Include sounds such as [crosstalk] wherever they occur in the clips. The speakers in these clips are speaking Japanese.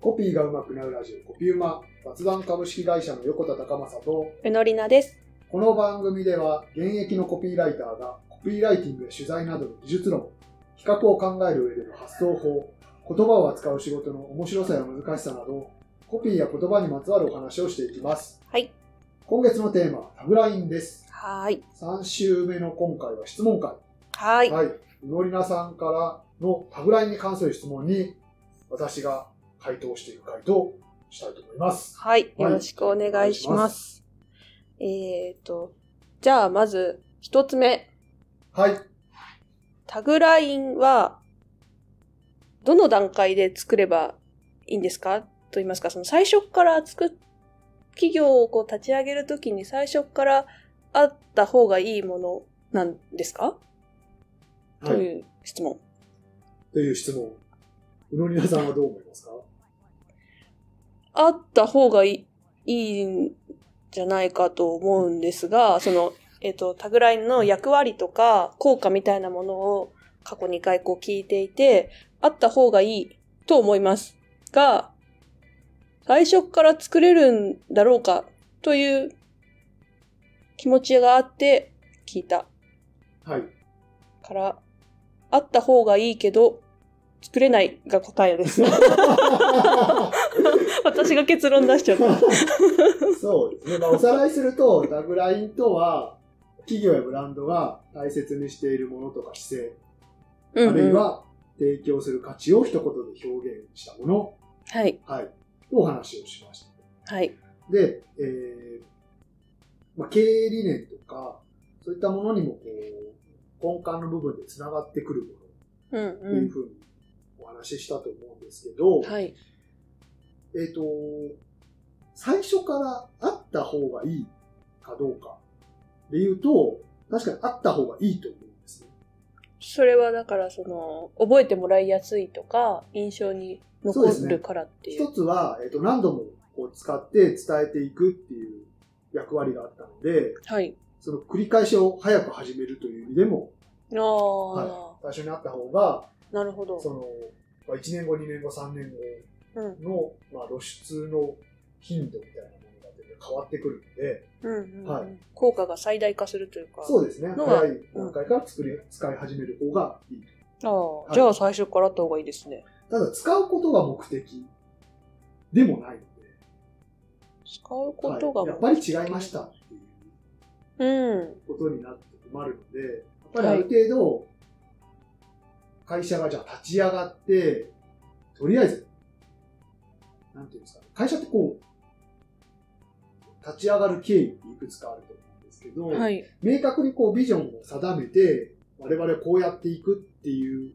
コピーが上手くなるラジオコピウマ雑談株式会社の横田隆正とうのりなです。この番組では現役のコピーライターがコピーライティングや取材などの技術論比較を考える上での発想法言葉を扱う仕事の面白さや難しさなどコピーや言葉にまつわるお話をしていきますはい。今月のテーマはタグラインですはーい。3週目の今回は質問会はーい。はい。うのりなさんからのタグラインに関する質問に、私が回答していく回答したいと思います。はい。よろしくお願いします。えっ、と、じゃあまず一つ目。はい。タグラインは、どの段階で作ればいいんですか？と言いますか、その最初から作っ、企業をこう立ち上げるときに最初からあった方がいいものなんですか、はい。という質問。という質問。うのりなさんはどう思いますか？あった方がいいんじゃないかと思うんですが、その、えっ、と、タグラインの役割とか効果みたいなものを過去2回こう聞いていて、あった方がいいと思いますが、最初から作れるんだろうかという気持ちがあって聞いたはい。から、あった方がいいけど、作れないが答えです。[laughs] 私が結論出しちゃった。そうですね。まあ、おさらいすると、タグラインとは、企業やブランドが大切にしているものとか姿勢、うんうんあるいは提供する価値を一言で表現したもの、はい。はい。お話をしました。はい。で、えーまあ、経営理念とか、そういったものにもこう根幹の部分でつながってくるものうんっていうふうにお話ししたと思うんですけど、うん。はい。えっ、と、最初からあった方がいいかどうかで言うと、確かにあった方がいいと思うんですね。それはだから、その、覚えてもらいやすいとか、印象に残るからっていう。一つは、えっ、と、何度もこう使って伝えていくっていう役割があったので、はい。その繰り返しを早く始めるという意味でも、ああ、はい、最初にあった方が、なるほど。その、まあ、1年後、2年後、3年うん。後の、まあ、露出の頻度みたいなものが全然変わってくるので、うんうんうんはい効果が最大化するというか。そうですね。早い段階から作り、使い始める方がいい。ああ、はいじゃあ最初からあった方がいいですね。ただ、使うことが目的でもないので、使うことが、はいやっぱり違いましたっていううん。ことになって困るので、やっぱりある程度、会社がじゃあ立ち上がって、とりあえず、なんていうんですかね、会社ってこう、立ち上がる経緯っていくつかあると思うんですけど、はい。明確にこうビジョンを定めて、我々はこうやっていくっていう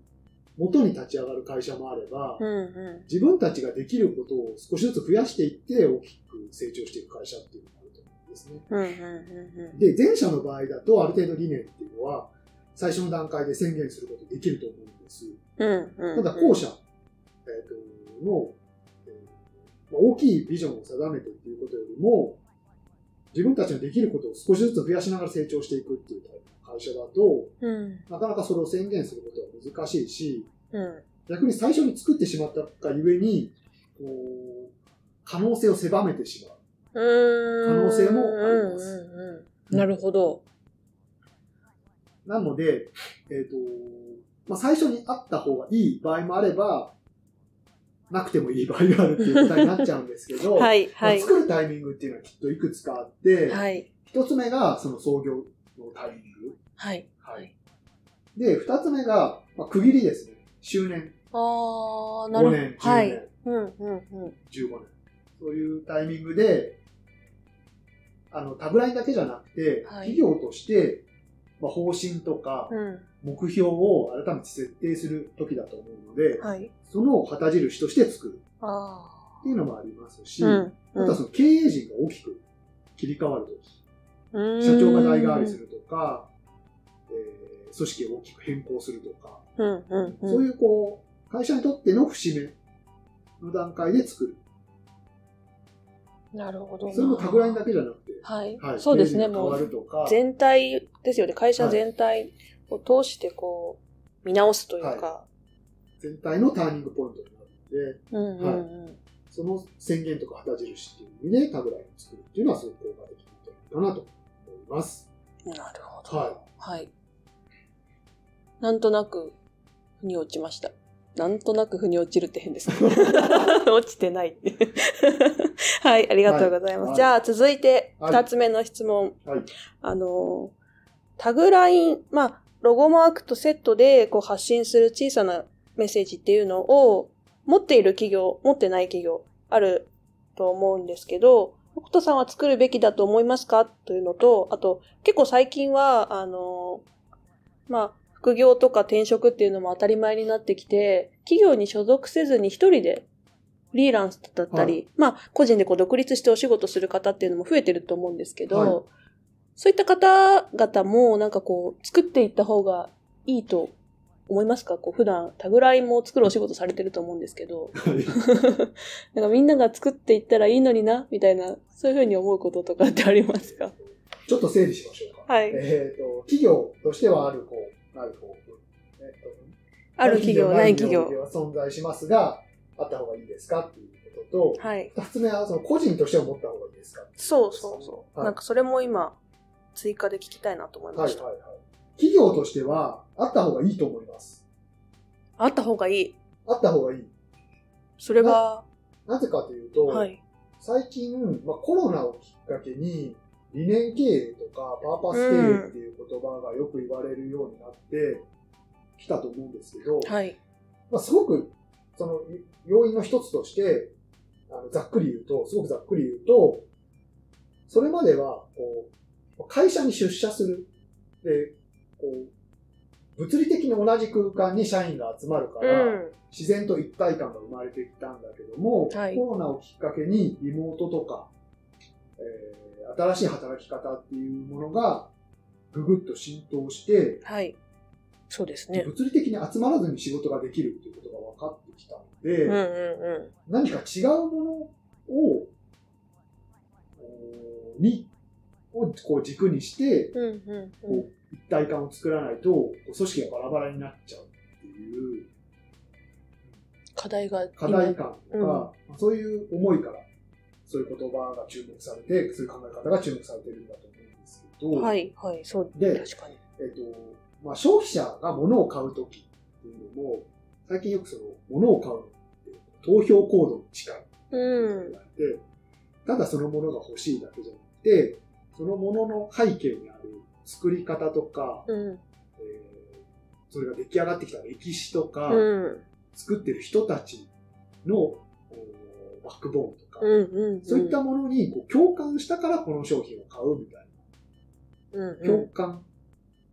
元に立ち上がる会社もあれば、うんう自分たちができることを少しずつ増やしていって大きく成長していく会社っていうのがあると思うんですね。ん。うんうんうんで、前者の場合だとある程度理念っていうのは最初の段階で宣言することできると思うんです。うん。ただ後者、えーとの、え大きいビジョンを定めてっていうことよりも自分たちのできることを少しずつ増やしながら成長していくっていうタイプの会社だとうん。なかなかそれを宣言することは難しいしうん。逆に最初に作ってしまったがゆえにこう可能性を狭めてしまう。可能性もありますなるほど。なので、えっ、と、まあ、最初にあった方がいい場合もあれば、なくてもいい場合があるっていう答えになっちゃうんですけど、[laughs] はい、まあはい。作るタイミングっていうのはきっといくつかあって、はい。一つ目がその創業のタイミング。はい。はい。で、二つ目が、まあ、区切りですね。周年、ああ、なる5ほど。年、10はい。年、うん、うん、うん。15年。そういうタイミングで、あの、タグラインだけじゃなくて、はい企業として、まあ、方針とかうん。目標を改めて設定する時だと思うので、はい。その旗印として作るあっていうのもありますし、あ。あうん。とはその経営陣が大きく切り替わる時、うん社長が代替わりするとか、えー組織を大きく変更するとか、うん、うん、うん。そういうこう、会社にとっての節目の段階で作る。なるほどな。それもタグラインだけじゃなくて、はい。はい、そうですね、もう全体ですよね。会社全体を通してこう、見直すというか。全体のターニングポイントになるので、うんうんうん。その宣言とか旗印っていう意味でタグラインを作るっていうのはすごく効果的なんじゃないかなと思います。なるほど。ははい。なんとなく、腑に落ちました。なんとなく腑に落ちるって変ですね。[laughs] 落ちてないって。[laughs] はい、ありがとうございます。はいじゃあ、続いて、はい二つ目の質問。い。はい。あの、タグライン、まあ、ロゴマークとセットでこう発信する小さなメッセージっていうのを持っている企業、持ってない企業あると思うんですけど、北斗さんは作るべきだと思いますか？というのと、あと、結構最近は、あの、まあ、副業とか転職っていうのも当たり前になってきて、企業に所属せずに一人でフリーランスだったり、はまあ、個人でこう独立してお仕事する方っていうのも増えてると思うんですけど、はい。そういった方々もなんかこう、作っていった方がいいと思いますか？こう、普段タグラインも作るお仕事されてると思うんですけど、[laughs] なんかみんなが作っていったらいいのにな、みたいな、そういうふうに思うこととかってありますか？ちょっと整理しましょうか。はい。えっ、と、企業としてはある方、ない方、えっ、と、ある企業、ない企業。は存在しますが、あった方がいいですかっていうことと、はい。二つ目はその個人としては持った方がいいですか？そうそうそう。はいなんかそれも今、追加で聞きたいなと思いました。はいはいはい。企業としては、あった方がいいと思います。あった方がいい。あった方がいい。それは、なぜかというと、はい。最近、まあ、コロナをきっかけに、理念経営とかパーパス経営っていう言葉がよく言われるようになってきたと思うんですけど、はい。まあ、すごく、その、要因の一つとして、あのざっくり言うと、すごくざっくり言うと、それまでは、こう、会社に出社する。で、こう、物理的に同じ空間に社員が集まるから、うん。自然と一体感が生まれてきたんだけども、はいコロナをきっかけにリモートとか、えー新しい働き方っていうものがぐぐっと浸透して、はい。そうですね。物理的に集まらずに仕事ができるっていうことが分かってきたので、うんうんう何か違うものを、に、をこう軸にして、ん。うんうんうん。こう一体感を作らないと、組織がバラバラになっちゃうっていう課題が課題感とか、うんまあそういう思いから、そういう言葉が注目されて、そういう考え方が注目されてるんだと思うんですけど、はい、はい、そう、で確かに。えっと、まあ、消費者が物を買うときっていうのも、最近よくその、物を買うのって、投票行動に近いってうん。言われて、ただそのものが欲しいだけじゃなくて、そのものの背景にある作り方とか、うん。えーそれが出来上がってきた歴史とか、うん。作ってる人たちのおバックボーンとか、うん。うん。そういったものにこう共感したからこの商品を買うみたいうん。な、共感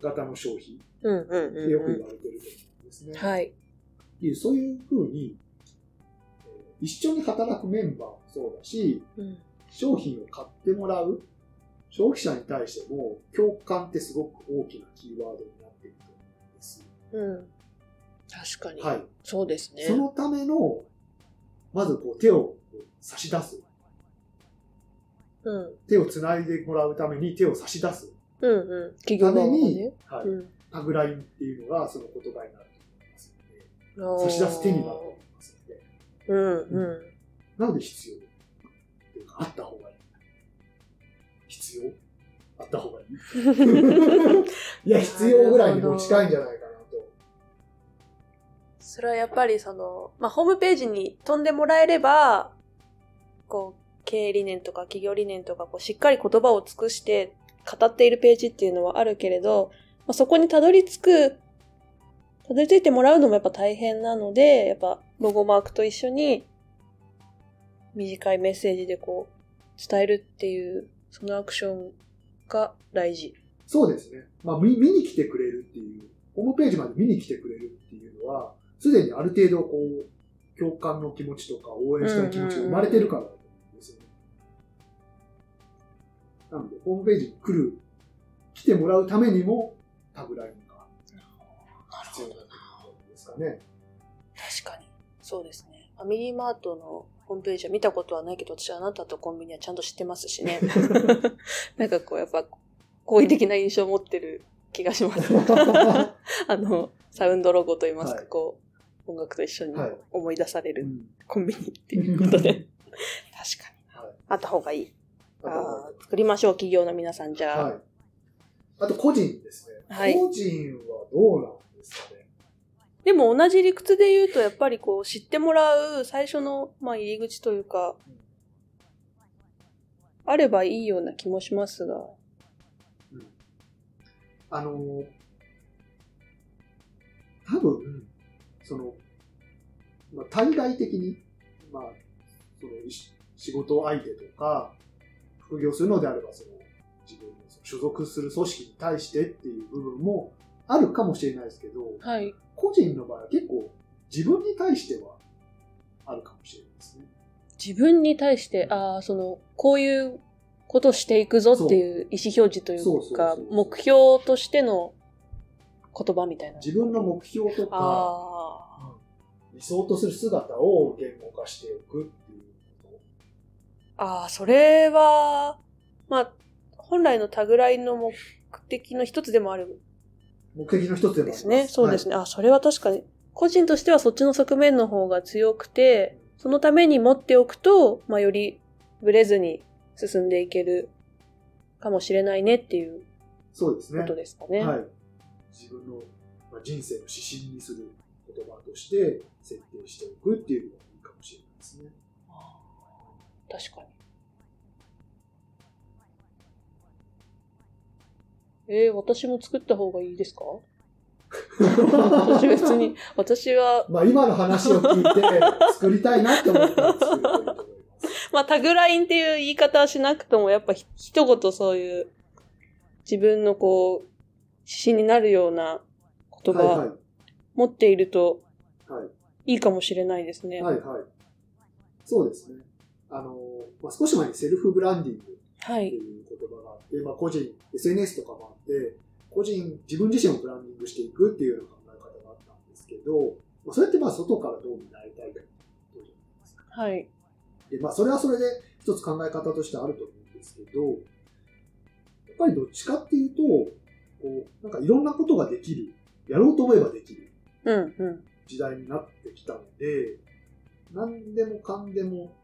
型の消費うん。うん。ってうん。よく言われてると思うんですね。はい。そういうふうに、えー一緒に働くメンバーもそうだし、うん。商品を買ってもらう消費者に対しても共感ってすごく大きなキーワードになっていると思うんです。うん。確かに。はい。そうですね。そのための、まずこう手を差し出す。うん。手を繋いでもらうために手を差し出すうん。うん。ために、ね。はい、うん。タグラインっていうのがその言葉になると思いますので、差し出す手になると思いますので、うん。うん。なので必要っていうか、あった方がいい。必要？あった方がいい？[laughs] いや、必要ぐらいにもう近いんじゃないか。それはやっぱりその、まあ、ホームページに飛んでもらえれば、こう、経営理念とか企業理念とか、こう、しっかり言葉を尽くして語っているページっていうのはあるけれど、まあ、そこにたどり着く、たどり着いてもらうのもやっぱ大変なので、やっぱロゴマークと一緒に短いメッセージでこう、伝えるっていう、そのアクションが大事。そうですね。まあ見、見に来てくれるっていう、ホームページまで見に来てくれるっていうのは、すでにある程度こう、共感の気持ちとか応援したい気持ちが生まれてるからですよね。なので、ホームページに来る、来てもらうためにも、タグラインが必要だということですかね。確かに。そうですね。ファミリーマートのホームページは見たことはないけど、私はあなたとコンビニはちゃんと知ってますしね。[laughs] なんかこう、やっぱ、好意的な印象を持ってる気がします。[laughs] [laughs] あの、サウンドロゴといいますか、はいこう、音楽と一緒にはい思い出されるうんコンビニっていうことで。[laughs] かに。はい。あった方がいい。あ作りましょう、企業の皆さん、じゃあ。はい。あと個人ですね。はい個人はどうなんですかね。でも同じ理屈で言うと、やっぱりこう、知ってもらう最初の、まあ、入り口というか、あればいいような気もしますが。うんあのー多分、その、まあ、対外的に、まあ、その、し仕事相手とか、副業するのであれば、その、自分の所属する組織に対してっていう部分もあるかもしれないですけど、はい。個人の場合は結構自分に対してはあるかもしれないですね。自分に対して、ああ、その、こういうことしていくぞっていう意思表示といそうか目標としての言葉みたいな。自分の目標とか、あ理想とする姿を言語化しておくっていうこあ。ああ、それは、まあ、本来のタグラインの目的の一つでもあると。目的の一つでもありますですね。そうですね。あ、それは確かに。個人としてはそっちの側面の方が強くて、そのために持っておくと、まあ、よりブレずに進んでいけるかもしれないねっていうそうですね。ことですかね。はい。自分のまあ人生の指針にする言葉として設定しておくっていうのがいいかもしれないですね。確かに。えー、私も作った方がいいですか？[laughs] 私別に、私は、まあ今の話を聞いて作りたいなって思ったら作るといいと思います。[laughs] まあタグラインっていう言い方はしなくとも、やっぱひ一言そういう自分のこう、指針になるような言はいは葉持っているとい。はい。いいかもしれないですね。はいはい。そうですね。あの、まあ、少し前にセルフブランディングはい。っていう言葉があって、まあ、個人、SNS とかもあって、個人、自分自身をブランディングしていくっていうような考え方があったんですけど、まあ、それってまあ外からどう見られたいかってことじゃないですか。はい。で、まあ、それはそれで一つ考え方としてあると思うんですけど、やっぱりどっちかっていうと、こう、なんかいろんなことができる、やろうと思えばできる。時代になってきたので、何でもかんでも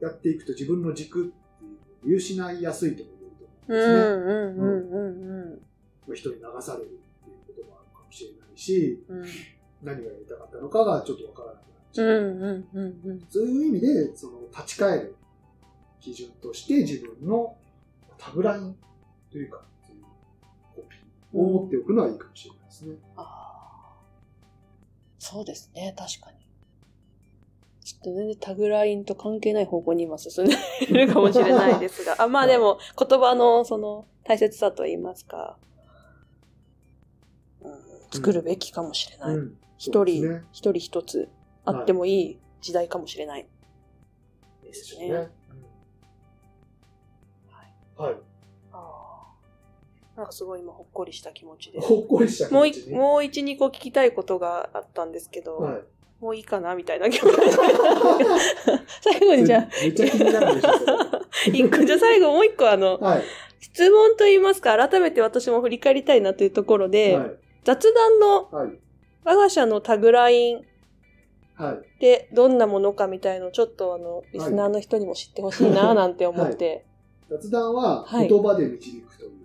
やっていくと自分の軸っていうのを見失いやすいとと思うんうん、ですね。人に流されるっていうこともあるかもしれないし、うん。何がやりたかったのかがちょっとわからなくなっちゃう。うん、うん、うん、うん。そういう意味で、その立ち返る基準として自分のタグラインというか、コピーを持っておくのはいいかもしれないですね。ああ。そうですね、確かに。ちょっと全然タグラインと関係ない方向に今進んでいるかもしれないですが。[laughs] あまあでも、言葉のその大切さと言いますか、うん、作るべきかもしれない。うん一、人、ね一人一つあってもいい時代かもしれない。ですね。うんはい。なんかすごい今ほっこりした気持ちです。ほっこりした気もうい持ちに。もう一、二個聞きたいことがあったんですけど、はい。もういいかなみたいな気持ち。[laughs] 最後にじゃあ、めっちゃ気になるでしょ、一個、じゃあ最後もう一個あの、はい。質問と言いますか、改めて私も振り返りたいなというところで、はい。雑談のはい。我が社のタグラインはい。ってどんなものかみたいのをちょっとあの、リスナーの人にも知ってほしいななんて思って、雑談ははい言葉で導くという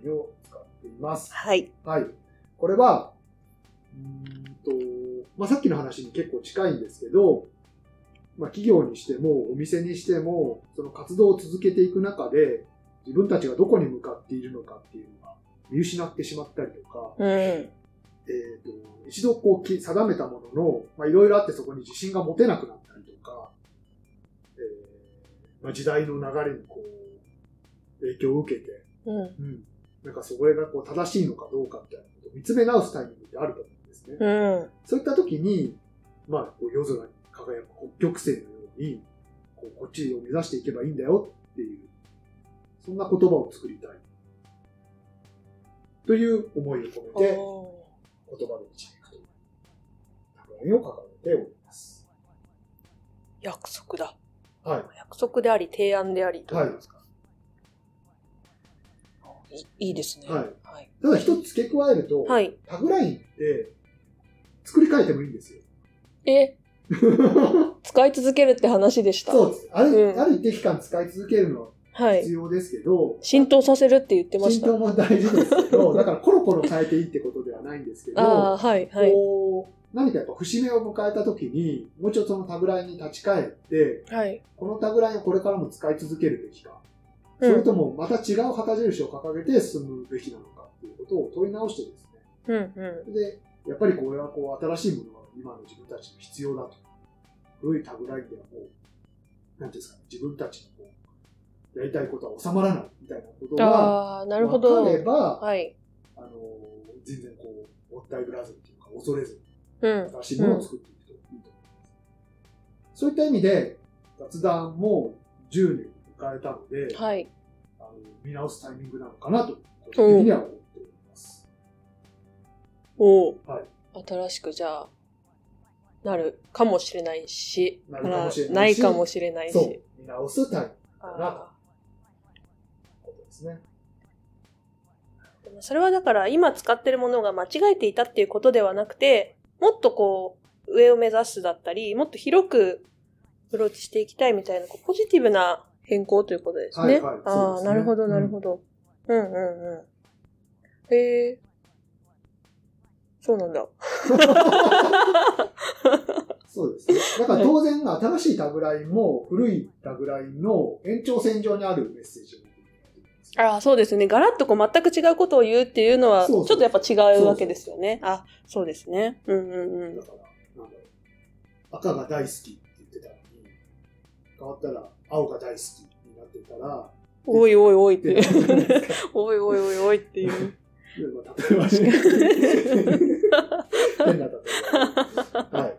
タグラインを使っています。はい。はい。これは、うーんと、まあ、さっきの話に結構近いんですけど、まあ、企業にしても、お店にしても、その活動を続けていく中で、自分たちがどこに向かっているのかっていうのが見失ってしまったりとか、うん。えー、と一度こうき定めたものの、まあ、いろいろあってそこに自信が持てなくなったりとか、えーまあ、時代の流れにこう影響を受けて、うん。うん、なんかそれがこう正しいのかどうかみたいなことを見つめ直すタイミングってあると思うんですね。うん。そういった時に、まあ、こう夜空に輝く北極星のように、こうこっちを目指していけばいいんだよっていう、そんな言葉を作りたい。という思いを込めて、言葉で導くという作品を掲げております。約束だ。はい。約束であり、提案でありと言いますか？い、いいですね。はいはい。ただ一つ付け加えると、はい。タグラインって作り変えてもいいんですよ。え、[laughs] 使い続けるって話でした。そうです。ある、うんある一定期間使い続けるのははい必。要ですけど、浸透させるって言ってました。浸透も大事ですけど、[laughs] だからコロコロ変えていいってことではないんですけど、ああ、はい、はい。こう、何かやっぱ節目を迎えた時に、もうちょっとそのタグラインに立ち返って、はい。このタグラインをこれからも使い続けるべきか、うんそれともまた違う旗印を掲げて進むべきなのかっていうことを問い直してですね、うん、うで、やっぱりこれはこう新しいものが今の自分たちに必要だと。古いタグラインではもう、なんていうんですかね、自分たちのこう、やりたいことは収まらないみたいなことん。が、ああ、なるほど。分かれば、はい。あの、全然こう、もったいぶらずにというか、恐れずにうん。新しいものを作っていくといいと思います。そういった意味で、雑談も10年迎えたので、はい。あの見直すタイミングなのかなと、個人的には思っております。おお。はい新しくじゃあ、なるかもしれないし、なるかもしれないしないかもしれないし。見直すタイミングあかなと。ことですね。それはだから今使ってるものが間違えていたっていうことではなくて、もっとこう、上を目指すだったり、もっと広くアプローチしていきたいみたいな、こうポジティブな変更ということですね。はいはいああ、ねなるほど、なるほど。うん、うん、うん。へえ。そうなんだ。[laughs] そうですね。だから当然、新しいタグラインも古いタグラインの延長線上にあるメッセージをああ、そうですね。ガラッとこう全く違うことを言うっていうのは、ちょっとやっぱ違うわけですよね。あ、そうですね。うんうんうんだ。から、なんだろう。赤が大好きって言ってたのに、変わったら青が大好きになってたら、おいおいおいってで。[laughs] おいおいおいおいっていう。まあ例えばね。[laughs] 変な例えば。はい。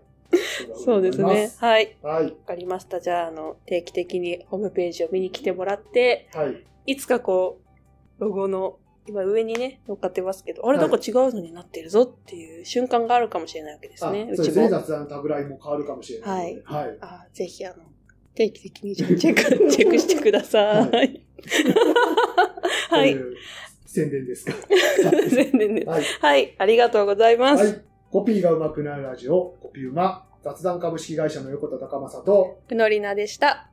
そうですね。。はい。はい。わかりました。じゃあ、あの、定期的にホームページを見に来てもらって、はい。いつかこう、ロゴの、今上にね、乗っかってますけど、あれはないんか違うのになってるぞっていう瞬間があるかもしれないわけですね。あそうですね。うちも。雑談のタグラインも変わるかもしれないので。はい。あぜひ、あの、定期的にチェック、チェックしてください。はい。宣伝ですか？[laughs] 全然です。はい。はい。ありがとうございます。はい。コピーが上手くなるラジオ、コピーうま、雑談株式会社の横田隆正と、ふのりなでした。